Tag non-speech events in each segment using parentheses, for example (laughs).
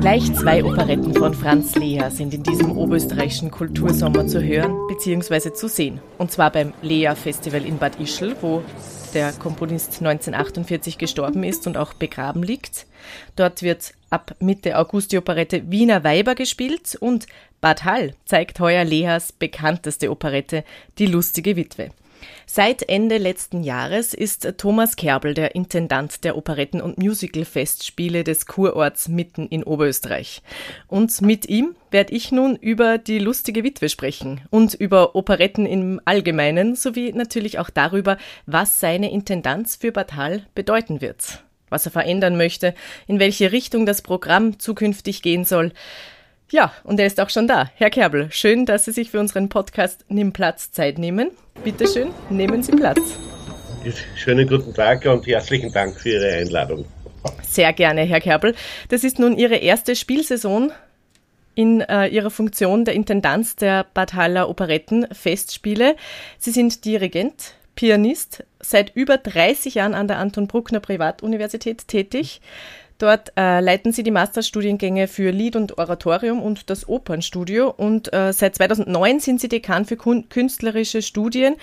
Gleich zwei Operetten von Franz Lea sind in diesem oberösterreichischen Kultursommer zu hören bzw. zu sehen. Und zwar beim Lea Festival in Bad Ischl, wo der Komponist 1948 gestorben ist und auch begraben liegt. Dort wird ab Mitte August die Operette Wiener Weiber gespielt und Bad Hall zeigt heuer Leas bekannteste Operette, Die lustige Witwe. Seit Ende letzten Jahres ist Thomas Kerbel der Intendant der Operetten- und Musical-Festspiele des Kurorts mitten in Oberösterreich. Und mit ihm werde ich nun über die lustige Witwe sprechen und über Operetten im Allgemeinen sowie natürlich auch darüber, was seine Intendanz für Batal bedeuten wird, was er verändern möchte, in welche Richtung das Programm zukünftig gehen soll. Ja, und er ist auch schon da. Herr Kerbel, schön, dass Sie sich für unseren Podcast Nimm Platz Zeit nehmen. Bitte schön, nehmen Sie Platz. Schönen guten Tag und herzlichen Dank für Ihre Einladung. Sehr gerne, Herr Kerbel. Das ist nun Ihre erste Spielsaison in äh, Ihrer Funktion der Intendanz der Bad Haller Operetten Festspiele. Sie sind Dirigent, Pianist, seit über 30 Jahren an der Anton Bruckner Privatuniversität tätig. Dort äh, leiten sie die Masterstudiengänge für Lied und Oratorium und das Opernstudio und äh, seit 2009 sind sie Dekan für künstlerische Studien.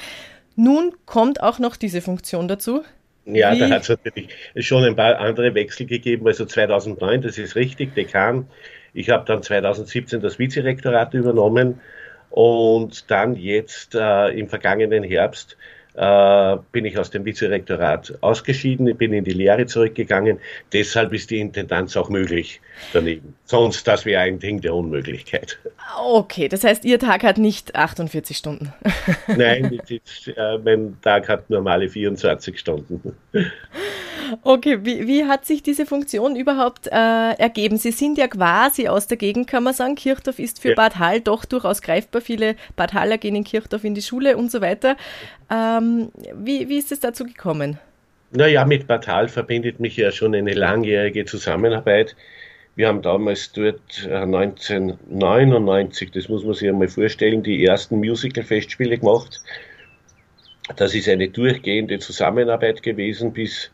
Nun kommt auch noch diese Funktion dazu. Ja, Wie? da hat es natürlich schon ein paar andere Wechsel gegeben. Also 2009, das ist richtig, Dekan. Ich habe dann 2017 das Vizerektorat übernommen und dann jetzt äh, im vergangenen Herbst äh, bin ich aus dem Vizerektorat ausgeschieden, bin in die Lehre zurückgegangen. Deshalb ist die Intendanz auch möglich daneben. Sonst, das wäre ein Ding der Unmöglichkeit. Okay, das heißt, Ihr Tag hat nicht 48 Stunden. (laughs) Nein, ist, äh, mein Tag hat normale 24 Stunden. Okay, wie, wie hat sich diese Funktion überhaupt äh, ergeben? Sie sind ja quasi aus der Gegend, kann man sagen. Kirchdorf ist für ja. Bad Hall doch durchaus greifbar. Viele Bad Haller gehen in Kirchdorf in die Schule und so weiter. Ähm, wie, wie ist es dazu gekommen? Naja, mit Bad Hall verbindet mich ja schon eine langjährige Zusammenarbeit. Wir haben damals dort 1999, äh, das muss man sich einmal vorstellen, die ersten Musical-Festspiele gemacht. Das ist eine durchgehende Zusammenarbeit gewesen bis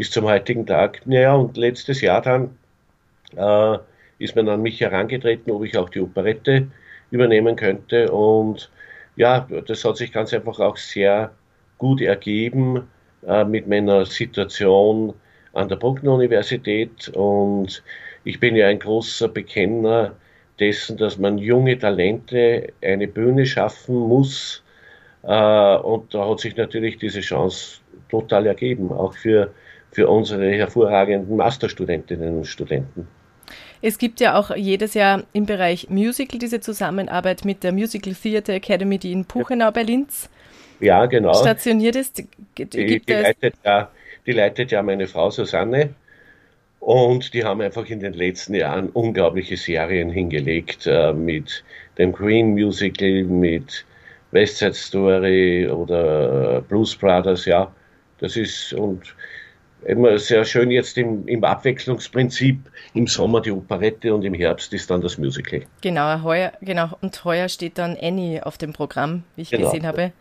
bis zum heutigen Tag. Naja, und letztes Jahr dann äh, ist man an mich herangetreten, ob ich auch die Operette übernehmen könnte. Und ja, das hat sich ganz einfach auch sehr gut ergeben äh, mit meiner Situation an der Bruckner Universität. Und ich bin ja ein großer Bekenner dessen, dass man junge Talente eine Bühne schaffen muss. Äh, und da hat sich natürlich diese Chance total ergeben, auch für für unsere hervorragenden Masterstudentinnen und Studenten. Es gibt ja auch jedes Jahr im Bereich Musical diese Zusammenarbeit mit der Musical Theatre Academy, die in Puchenau bei Linz ja, genau. stationiert ist. Die, die, leitet ja, die leitet ja meine Frau Susanne. Und die haben einfach in den letzten Jahren unglaubliche Serien hingelegt äh, mit dem Queen Musical, mit West Side Story oder Blues Brothers, ja. Das ist, und immer sehr schön jetzt im, im Abwechslungsprinzip. Im Sommer die Operette und im Herbst ist dann das Musical. Genau, heuer, genau. Und heuer steht dann Annie auf dem Programm, wie ich genau. gesehen habe.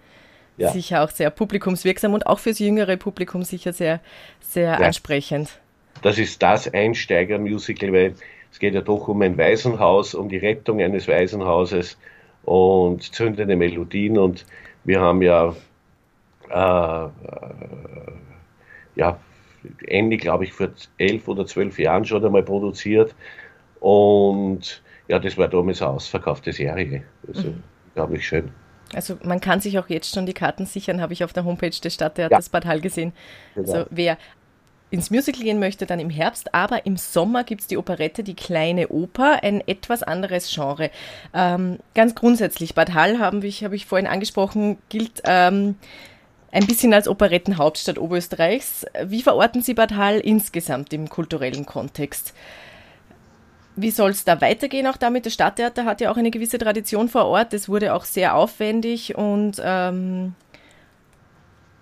Ja. Sicher auch sehr publikumswirksam und auch fürs jüngere Publikum sicher sehr, sehr ja. ansprechend. Das ist das Einsteiger-Musical, weil es geht ja doch um ein Waisenhaus, um die Rettung eines Waisenhauses und zündende Melodien und wir haben ja äh, äh ja, Ende, glaube ich, vor elf oder zwölf Jahren schon einmal produziert. Und ja, das war damals eine ausverkaufte Serie. Also, mhm. glaube ich, schön. Also man kann sich auch jetzt schon die Karten sichern, habe ich auf der Homepage des Stadttheaters ja. Bad Hall gesehen. Genau. Also wer ins Musical gehen möchte, dann im Herbst, aber im Sommer gibt es die Operette Die kleine Oper, ein etwas anderes Genre. Ähm, ganz grundsätzlich, Bad Hall, habe ich, hab ich vorhin angesprochen, gilt ähm, ein bisschen als Operettenhauptstadt Oberösterreichs. Wie verorten Sie Bad Hall insgesamt im kulturellen Kontext? Wie soll es da weitergehen auch damit? Das Stadttheater hat ja auch eine gewisse Tradition vor Ort. Es wurde auch sehr aufwendig und ähm,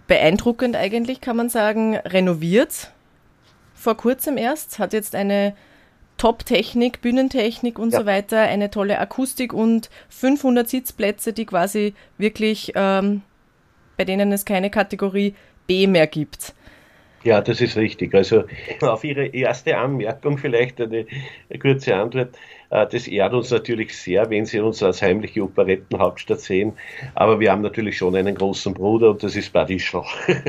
beeindruckend eigentlich, kann man sagen, renoviert. Vor kurzem erst, hat jetzt eine Top-Technik, Bühnentechnik und ja. so weiter, eine tolle Akustik und 500 Sitzplätze, die quasi wirklich ähm, bei denen es keine Kategorie B mehr gibt. Ja, das ist richtig. Also (laughs) auf Ihre erste Anmerkung vielleicht eine, eine kurze Antwort. Äh, das ehrt uns natürlich sehr, wenn Sie uns als heimliche Operettenhauptstadt sehen. Aber wir haben natürlich schon einen großen Bruder und das ist Bad Ischl. (laughs)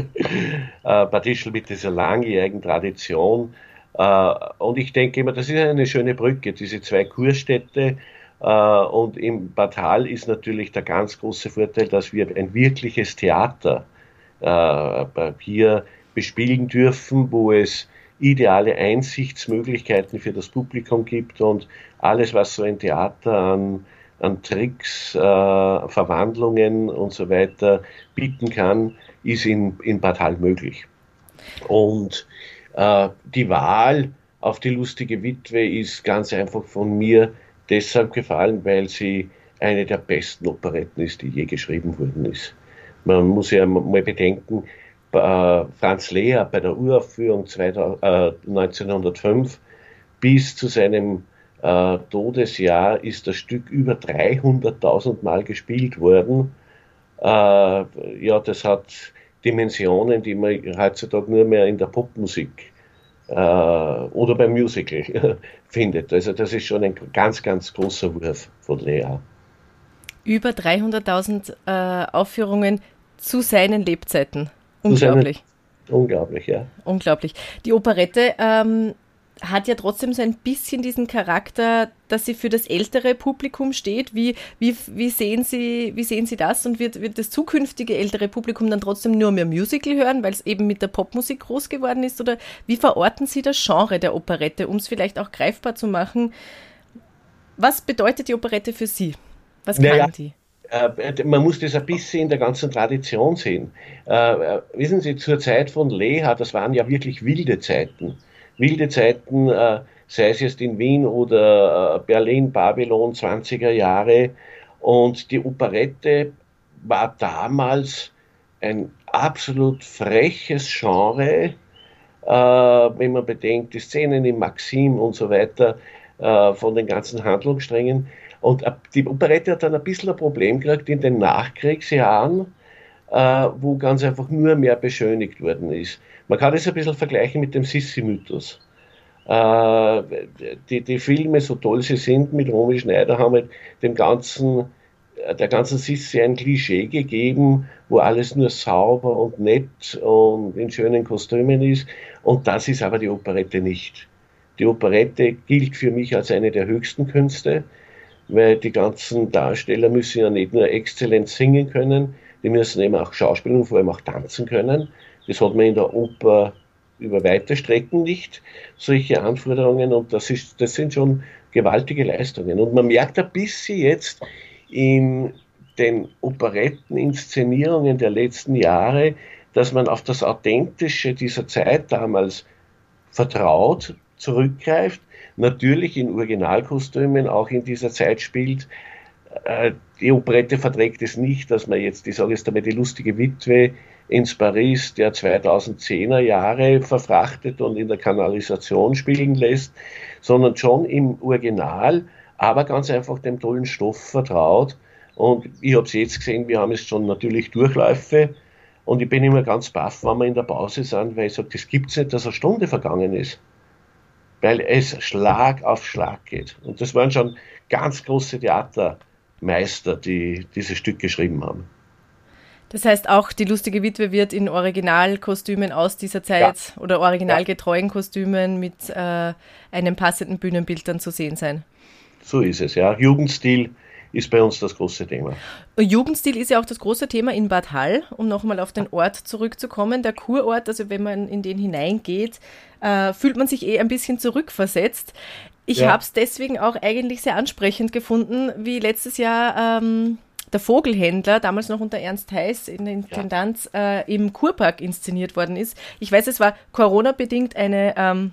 Äh, Bad Ischl mit dieser langjährigen Tradition. Äh, und ich denke immer, das ist eine schöne Brücke, diese zwei Kurstädte. Und im Bad Hall ist natürlich der ganz große Vorteil, dass wir ein wirkliches Theater hier bespielen dürfen, wo es ideale Einsichtsmöglichkeiten für das Publikum gibt und alles, was so ein Theater an, an Tricks, äh, Verwandlungen und so weiter bieten kann, ist in, in Bad Hall möglich. Und äh, die Wahl auf die lustige Witwe ist ganz einfach von mir deshalb gefallen, weil sie eine der besten Operetten ist, die je geschrieben worden ist. Man muss ja mal bedenken, äh, Franz Lehr bei der Uraufführung 2000, äh, 1905 bis zu seinem äh, Todesjahr ist das Stück über 300.000 Mal gespielt worden. Ja, das hat Dimensionen, die man heutzutage nur mehr in der Popmusik oder beim Musical (laughs) findet. Also das ist schon ein ganz, ganz großer Wurf von Lea. Über 300.000 äh, Aufführungen zu seinen Lebzeiten. Unglaublich. Unglaublich, ja. Unglaublich. Die Operette ähm, hat ja trotzdem so ein bisschen diesen Charakter, dass sie für das ältere Publikum steht. Wie, wie, wie, sehen, sie, wie sehen Sie das? Und wird, wird das zukünftige ältere Publikum dann trotzdem nur mehr Musical hören, weil es eben mit der Popmusik groß geworden ist? Oder wie verorten Sie das Genre der Operette, um es vielleicht auch greifbar zu machen? Was bedeutet die Operette für Sie? Was kann naja, die? Äh, man muss das ein bisschen in der ganzen Tradition sehen. Äh, äh, wissen Sie, zur Zeit von Leha, das waren ja wirklich wilde Zeiten. Wilde Zeiten, sei es jetzt in Wien oder Berlin, Babylon, 20er Jahre. Und die Operette war damals ein absolut freches Genre, wenn man bedenkt, die Szenen im Maxim und so weiter, von den ganzen Handlungssträngen. Und die Operette hat dann ein bisschen ein Problem gekriegt in den Nachkriegsjahren, äh, wo ganz einfach nur mehr beschönigt worden ist. Man kann das ein bisschen vergleichen mit dem Sissi-Mythos. Äh, die, die Filme, so toll sie sind, mit Romy Schneider, haben halt dem ganzen, äh, der ganzen Sissi ein Klischee gegeben, wo alles nur sauber und nett und in schönen Kostümen ist. Und das ist aber die Operette nicht. Die Operette gilt für mich als eine der höchsten Künste weil die ganzen Darsteller müssen ja nicht nur exzellent singen können, die müssen eben auch schauspielen und vor allem auch tanzen können. Das hat man in der Oper über weite Strecken nicht, solche Anforderungen und das, ist, das sind schon gewaltige Leistungen. Und man merkt ein bisschen jetzt in den Operetteninszenierungen der letzten Jahre, dass man auf das Authentische dieser Zeit damals vertraut, zurückgreift natürlich in Originalkostümen auch in dieser Zeit spielt. Äh, die Operette verträgt es nicht, dass man jetzt, ich sage jetzt einmal, die lustige Witwe ins Paris der 2010er Jahre verfrachtet und in der Kanalisation spielen lässt, sondern schon im Original, aber ganz einfach dem tollen Stoff vertraut. Und ich habe es jetzt gesehen, wir haben es schon natürlich Durchläufe. Und ich bin immer ganz baff, wenn wir in der Pause sind, weil ich sage, das gibt es nicht, dass eine Stunde vergangen ist weil es Schlag auf Schlag geht. Und das waren schon ganz große Theatermeister, die dieses Stück geschrieben haben. Das heißt, auch die lustige Witwe wird in Originalkostümen aus dieser Zeit ja. oder originalgetreuen Kostümen mit äh, einem passenden Bühnenbild dann zu sehen sein. So ist es, ja. Jugendstil ist bei uns das große Thema. Jugendstil ist ja auch das große Thema in Bad Hall, um nochmal auf den Ort zurückzukommen. Der Kurort, also wenn man in den hineingeht, äh, fühlt man sich eh ein bisschen zurückversetzt. Ich ja. habe es deswegen auch eigentlich sehr ansprechend gefunden, wie letztes Jahr ähm, der Vogelhändler, damals noch unter Ernst Heiß in der Intendanz, ja. äh, im Kurpark inszeniert worden ist. Ich weiß, es war Corona-bedingt eine ähm,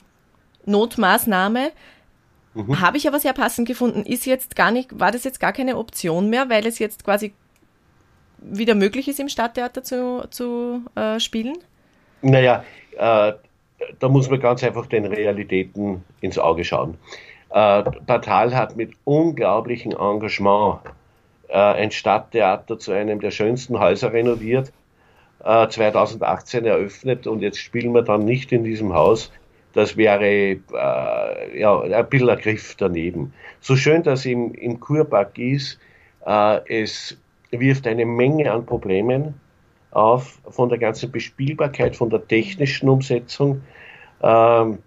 Notmaßnahme, Mhm. Habe ich aber sehr passend gefunden. Ist jetzt gar nicht, war das jetzt gar keine Option mehr, weil es jetzt quasi wieder möglich ist, im Stadttheater zu, zu äh, spielen? Naja, äh, da muss man ganz einfach den Realitäten ins Auge schauen. Äh, Batal hat mit unglaublichem Engagement äh, ein Stadttheater zu einem der schönsten Häuser renoviert äh, 2018 eröffnet und jetzt spielen wir dann nicht in diesem Haus. Das wäre äh, ja, ein bisschen ein Griff daneben. So schön das im, im Kurpark ist, äh, es wirft eine Menge an Problemen auf, von der ganzen Bespielbarkeit, von der technischen Umsetzung. Ähm,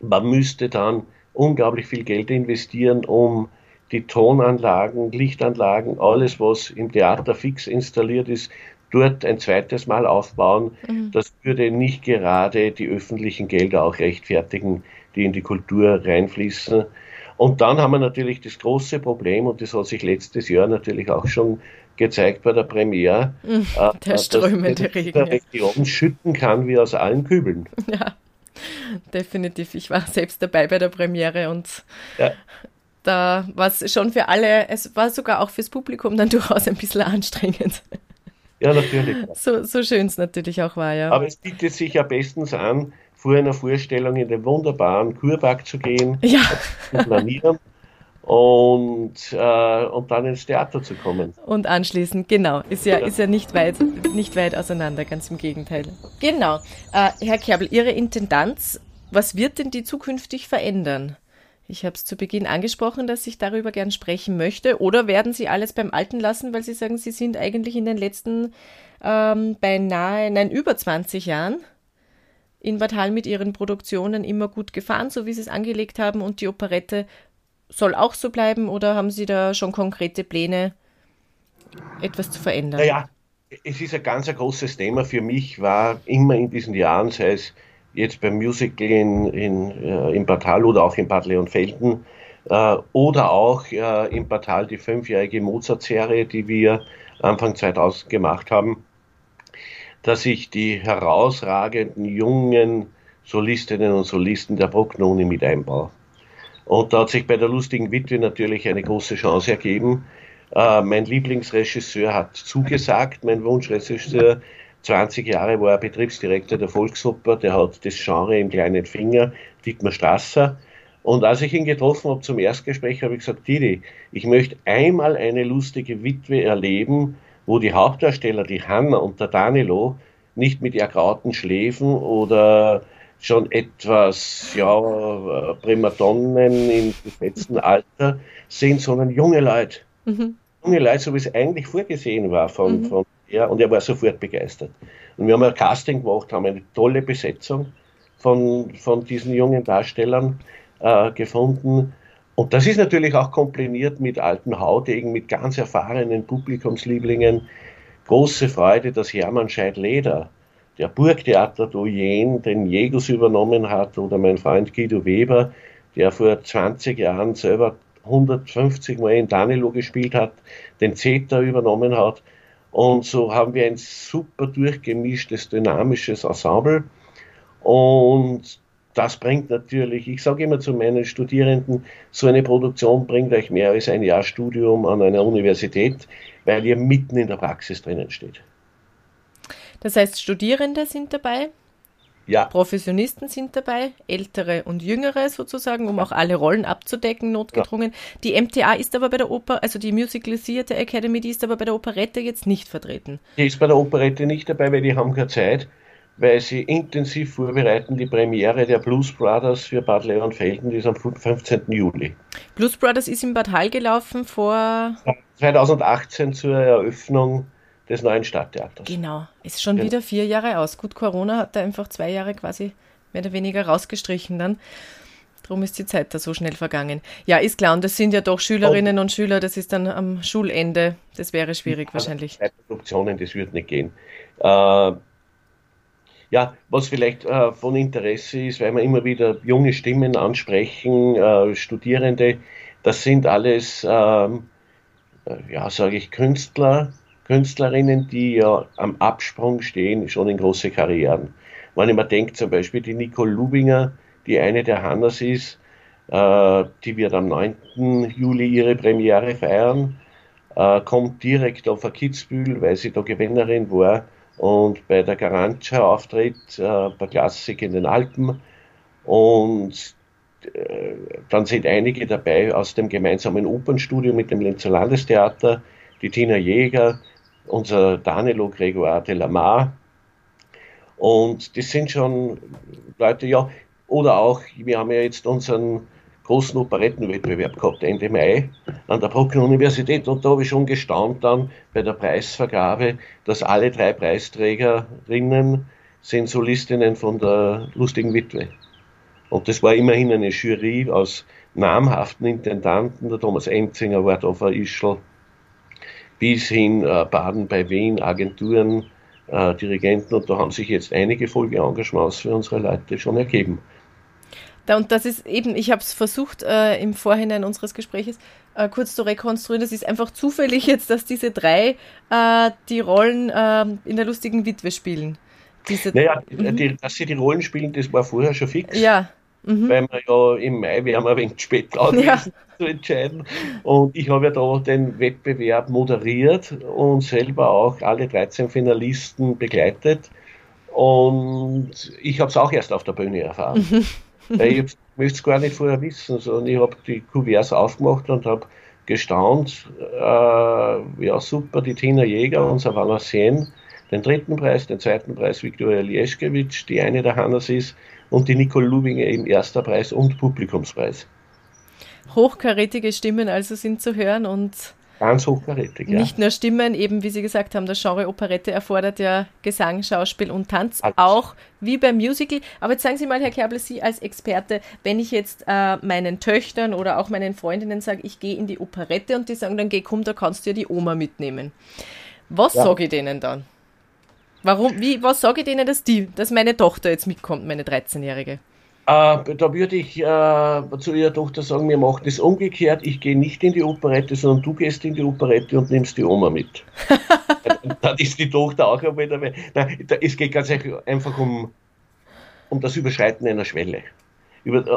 man müsste dann unglaublich viel Geld investieren, um die Tonanlagen, Lichtanlagen, alles, was im Theater fix installiert ist, dort ein zweites Mal aufbauen. Mhm. Das würde nicht gerade die öffentlichen Gelder auch rechtfertigen, die in die Kultur reinfließen. Und dann haben wir natürlich das große Problem, und das hat sich letztes Jahr natürlich auch schon gezeigt bei der Premiere, mhm, der äh, strömende Regen. Der Region schütten kann wie aus allen Kübeln. (laughs) Ja, definitiv. Ich war selbst dabei bei der Premiere und ja. da war es schon für alle, es war sogar auch fürs Publikum dann (laughs) durchaus ein bisschen anstrengend. Ja, natürlich. So, so schön es natürlich auch war, ja. Aber es bietet sich ja bestens an, vor einer Vorstellung in den wunderbaren Kurpark zu gehen, (laughs) ja. zu planieren und, äh, und dann ins Theater zu kommen. Und anschließend, genau. Ist ja. Ist ja nicht, weit, nicht weit auseinander, ganz im Gegenteil. Genau. Äh, Herr Kerbel, Ihre Intendanz, was wird denn die zukünftig verändern? Ich habe es zu Beginn angesprochen, dass ich darüber gern sprechen möchte. Oder werden Sie alles beim Alten lassen, weil Sie sagen, Sie sind eigentlich in den letzten ähm, beinahe, nein, über 20 Jahren in Bad Hall mit Ihren Produktionen immer gut gefahren, so wie Sie es angelegt haben und die Operette soll auch so bleiben oder haben Sie da schon konkrete Pläne, etwas zu verändern? Naja, es ist ein ganz ein großes Thema für mich, war immer in diesen Jahren, sei es jetzt beim Musical in, in, äh, Bad Hall oder auch in Bad Leonfelden äh, oder auch äh, in Bad Hall die fünfjährige Mozart-Serie, die wir Anfang 2000 gemacht haben, dass ich die herausragenden jungen Solistinnen und Solisten der Brucknone mit einbaue. Und da hat sich bei der lustigen Witwe natürlich eine große Chance ergeben. Äh, mein Lieblingsregisseur hat zugesagt, mein Wunschregisseur, 20 Jahre war er Betriebsdirektor der Volksoper, der hat das Genre im kleinen Finger, Dietmar Strasser. Und als ich ihn getroffen habe zum Erstgespräch, habe ich gesagt, Didi, ich möchte einmal eine lustige Witwe erleben, wo die Hauptdarsteller, die Hanna und der Danilo, nicht mit ergrauten Schläfen oder schon etwas ja, Primadonnen im gesetzten Alter sind, sondern junge Leute. Mhm. Junge Leute, so wie es eigentlich vorgesehen war von, mhm. von ja, und er war sofort begeistert. Und wir haben ein Casting gemacht, haben eine tolle Besetzung von, von diesen jungen Darstellern äh, gefunden. Und das ist natürlich auch kompliniert mit alten Haudegen, mit ganz erfahrenen Publikumslieblingen. Große Freude, dass Hermann Scheid-Leder der Burgtheater Doyen den Jägers übernommen hat oder mein Freund Guido Weber, der vor 20 Jahren selber 150 Mal in Danilo gespielt hat, den Zeta übernommen hat. Und so haben wir ein super durchgemischtes, dynamisches Ensemble. Und das bringt natürlich, ich sage immer zu meinen Studierenden, so eine Produktion bringt euch mehr als ein Jahr Studium an einer Universität, weil ihr mitten in der Praxis drinnen steht. Das heißt, Studierende sind dabei, ja. Professionisten sind dabei, ältere und jüngere sozusagen, um auch alle Rollen abzudecken, notgedrungen. Ja. Die MTA ist aber bei der Oper, also die Musical Theatre Academy, die ist aber bei der Operette jetzt nicht vertreten. Die ist bei der Operette nicht dabei, weil die haben keine Zeit, weil sie intensiv vorbereiten die Premiere der Blues Brothers für Bad Leonfelden, die ist am 15. Juli. Blues Brothers ist in Bad Hall gelaufen vor 2018 zur Eröffnung des neuen Stadttheaters. Genau, ist schon ja. wieder vier Jahre aus. Gut, Corona hat da einfach zwei Jahre quasi mehr oder weniger rausgestrichen dann. Darum ist die Zeit da so schnell vergangen. Ja, ist klar, und das sind ja doch Schülerinnen und Schüler, das ist dann am Schulende. Das wäre schwierig wahrscheinlich. Produktionen, das wird nicht gehen. Äh, ja, was vielleicht äh, von Interesse ist, weil wir immer wieder junge Stimmen ansprechen, äh, Studierende, das sind alles, ähm, äh, ja, sage ich, Künstler, Künstlerinnen, die ja am Absprung stehen, schon in große Karrieren. Wenn ich mir denke, zum Beispiel die Nicole Lubinger, die eine der Hannas ist, äh, die wird am 9. Juli ihre Premiere feiern, äh, kommt direkt auf ein Kitzbühel, weil sie da Gewinnerin war und bei der Garantia auftritt, äh, bei Klassik in den Alpen. Und äh, dann sind einige dabei aus dem gemeinsamen Opernstudio mit dem Linzer Landestheater, die Tina Jäger, unser Danilo Gregoire de Lamar, Und das sind schon Leute, ja, oder auch, wir haben ja jetzt unseren großen Operettenwettbewerb gehabt, Ende Mai, an der Brocken Universität. Und da habe ich schon gestaunt dann bei der Preisvergabe, dass alle drei Preisträgerinnen sind Solistinnen von der Lustigen Witwe. Und das war immerhin eine Jury aus namhaften Intendanten. Der Thomas Enzinger war da von Ischl, bis hin äh, Baden bei Wien, Agenturen, äh, Dirigenten. Und da haben sich jetzt einige Folgeengagements für unsere Leute schon ergeben. Und das ist eben, ich habe es versucht äh, im Vorhinein unseres Gespräches äh, kurz zu rekonstruieren. Das ist einfach zufällig jetzt, dass diese drei äh, die Rollen äh, in der lustigen Witwe spielen. Diese, naja, mhm. die, dass sie die Rollen spielen, das war vorher schon fix. Ja. Mhm. Weil wir ja im Mai, wir haben ein wenig spät dran ja. zu entscheiden. Und ich habe ja da den Wettbewerb moderiert und selber auch alle 13 Finalisten begleitet. Und ich habe es auch erst auf der Bühne erfahren. Mhm. ich möchte es gar nicht vorher wissen, sondern ich habe die Kuverts aufgemacht und habe gestaunt, äh, ja super, die Tina Jäger und Savannah Sen, den dritten Preis, den zweiten Preis Viktoria Lieschkewitsch, die eine der Hannas ist, und die Nicole Lubinger im erster Preis und Publikumspreis. Hochkarätige Stimmen also sind zu hören und Ganz hochkarätig, ja. Nicht nur Stimmen, eben wie Sie gesagt haben, das Genre Operette erfordert ja Gesang, Schauspiel und Tanz, Alles. auch wie beim Musical. Aber jetzt sagen Sie mal, Herr Kerbel, Sie als Experte, wenn ich jetzt äh, meinen Töchtern oder auch meinen Freundinnen sage, ich gehe in die Operette und die sagen dann, geh, komm, da kannst du ja die Oma mitnehmen. Was ja. sage ich denen dann? Warum, wie, was sage ich denen, dass die, dass meine Tochter jetzt mitkommt, meine 13-Jährige? Äh, da würde ich äh, zu ihrer Tochter sagen, wir machen das umgekehrt. Ich gehe nicht in die Operette, sondern du gehst in die Operette und nimmst die Oma mit. (laughs) Dann ist die Tochter auch wieder dabei. Nein, es geht ganz einfach um, um das Überschreiten einer Schwelle.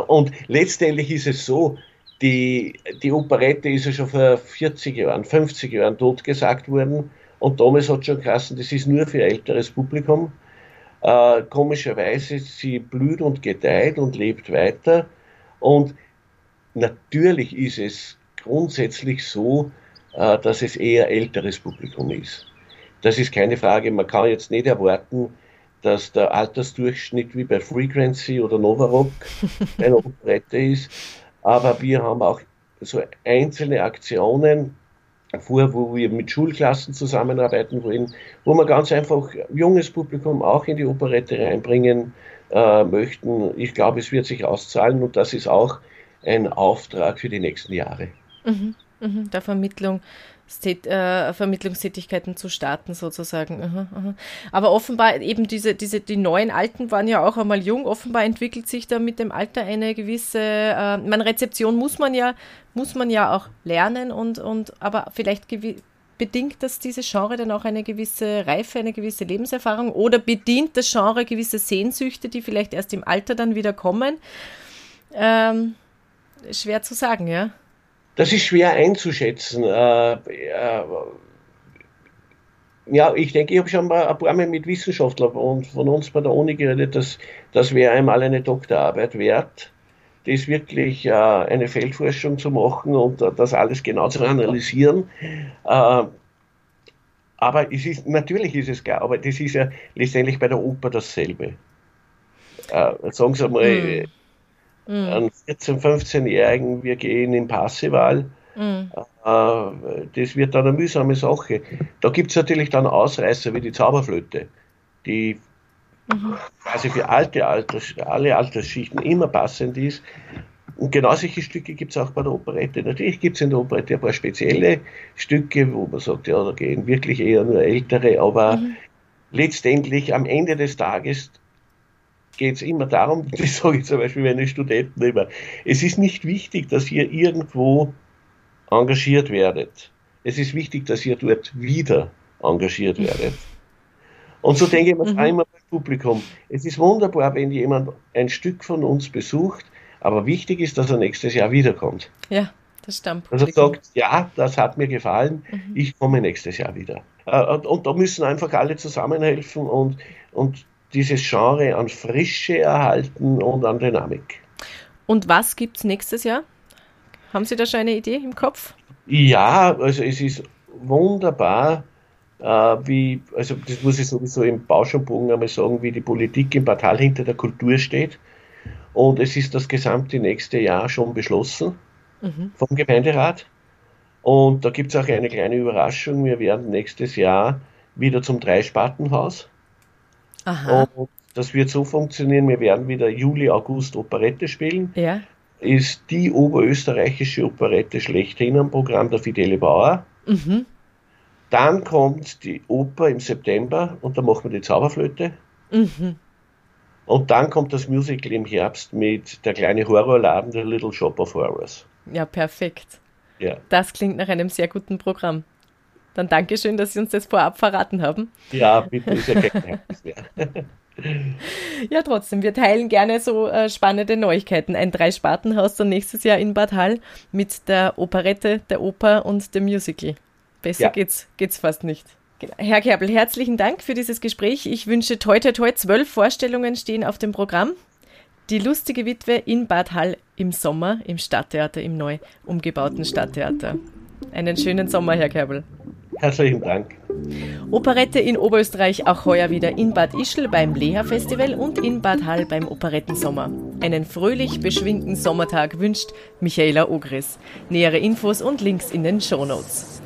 Und letztendlich ist es so, die, die Operette ist ja schon vor 40 Jahren, 50 Jahren totgesagt worden. Und damals hat schon krassen, das ist nur für älteres Publikum. Äh, komischerweise, sie blüht und gedeiht und lebt weiter. Und natürlich ist es grundsätzlich so, äh, dass es eher älteres Publikum ist. Das ist keine Frage. Man kann jetzt nicht erwarten, dass der Altersdurchschnitt wie bei Frequency oder Novarock (laughs) eine Operette ist. Aber wir haben auch so einzelne Aktionen, vor, wo wir mit Schulklassen zusammenarbeiten wollen, wo wir ganz einfach junges Publikum auch in die Operette reinbringen äh, möchten. Ich glaube, es wird sich auszahlen und das ist auch ein Auftrag für die nächsten Jahre. Mhm, mhm, der Vermittlung äh, Vermittlungstätigkeiten zu starten sozusagen. Aha, aha. Aber offenbar eben diese, diese, die neuen Alten waren ja auch einmal jung. Offenbar entwickelt sich da mit dem Alter eine gewisse, äh, meine Rezeption muss man ja, muss man ja auch lernen und, und aber vielleicht bedingt das diese Genre dann auch eine gewisse Reife, eine gewisse Lebenserfahrung oder bedient das Genre gewisse Sehnsüchte, die vielleicht erst im Alter dann wieder kommen? Ähm, schwer zu sagen, ja. Das ist schwer einzuschätzen. Äh, äh, ja, ich denke, ich habe schon mal ein paar Mal mit Wissenschaftlern und von uns bei der Uni geredet, dass das wäre einmal eine Doktorarbeit wert, das wirklich äh, eine Feldforschung zu machen und das alles genau zu analysieren. Aber es ist, natürlich ist es klar, aber das ist ja letztendlich bei der Oper dasselbe. Sagen Sie mal, mhm mhm. einen 14-, 15-Jährigen, wir gehen in Passewahl. Mhm. Äh, das wird dann eine mühsame Sache. Da gibt es natürlich dann Ausreißer wie die Zauberflöte, die mhm. quasi für alte Alters, alle Altersschichten immer passend ist. Und genau solche Stücke gibt es auch bei der Operette. Natürlich gibt es in der Operette ein paar spezielle Stücke, wo man sagt, ja, da gehen wirklich eher nur ältere, aber mhm. letztendlich am Ende des Tages geht es immer darum, (laughs) das sage ich zum Beispiel meine Studenten immer, es ist nicht wichtig, dass ihr irgendwo engagiert werdet. Es ist wichtig, dass ihr dort wieder engagiert werdet. Und so denke ich mir mhm. einmal beim Publikum. Es ist wunderbar, wenn jemand ein Stück von uns besucht, aber wichtig ist, dass er nächstes Jahr wiederkommt. Ja, das stimmt. Also sagt, ja, das hat mir gefallen, mhm. ich komme nächstes Jahr wieder. Äh, und da müssen einfach alle zusammenhelfen und, und dieses Genre an Frische erhalten und an Dynamik. Und was gibt es nächstes Jahr? Haben Sie da schon eine Idee im Kopf? Ja, also es ist wunderbar, äh, wie, also das muss ich sowieso im Bauschenbogen einmal sagen, wie die Politik im Portal hinter der Kultur steht. Und es ist das gesamte nächste Jahr schon beschlossen mhm. vom Gemeinderat. Und da gibt es auch eine kleine Überraschung. Wir werden nächstes Jahr wieder zum Dreispartenhaus. Aha. Und das wird so funktionieren, wir werden wieder Juli, August Operette spielen. Ja. Ist die oberösterreichische Operette schlechthin am Programm der Fidele Bauer. Mhm. Dann kommt die Oper im September und da machen wir die Zauberflöte. Mhm. Und dann kommt das Musical im Herbst mit der kleine Horrorladen, der Little Shop of Horrors. Ja, perfekt. Ja. Das klingt nach einem sehr guten Programm. Dann danke schön, dass Sie uns das vorab verraten haben. Ja, bitte, ist ja kein Ja, trotzdem, wir teilen gerne so äh, spannende Neuigkeiten. Ein Drei-Spartenhaus dann nächstes Jahr in Bad Hall mit der Operette, der Oper und dem Musical. Besser ja. geht's, geht's fast nicht. Genau. Herr Kerbel, herzlichen Dank für dieses Gespräch. Ich wünsche toi toi toi. Zwölf Vorstellungen stehen auf dem Programm. Die lustige Witwe in Bad Hall im Sommer im Stadttheater, im neu umgebauten Stadttheater. Einen schönen Sommer, Herr Kerbel. Herzlichen Dank. Operette in Oberösterreich auch heuer wieder in Bad Ischl beim Leha Festival und in Bad Hall beim Operettensommer. Einen fröhlich beschwingten Sommertag wünscht Michaela Ogris. Nähere Infos und Links in den Shownotes.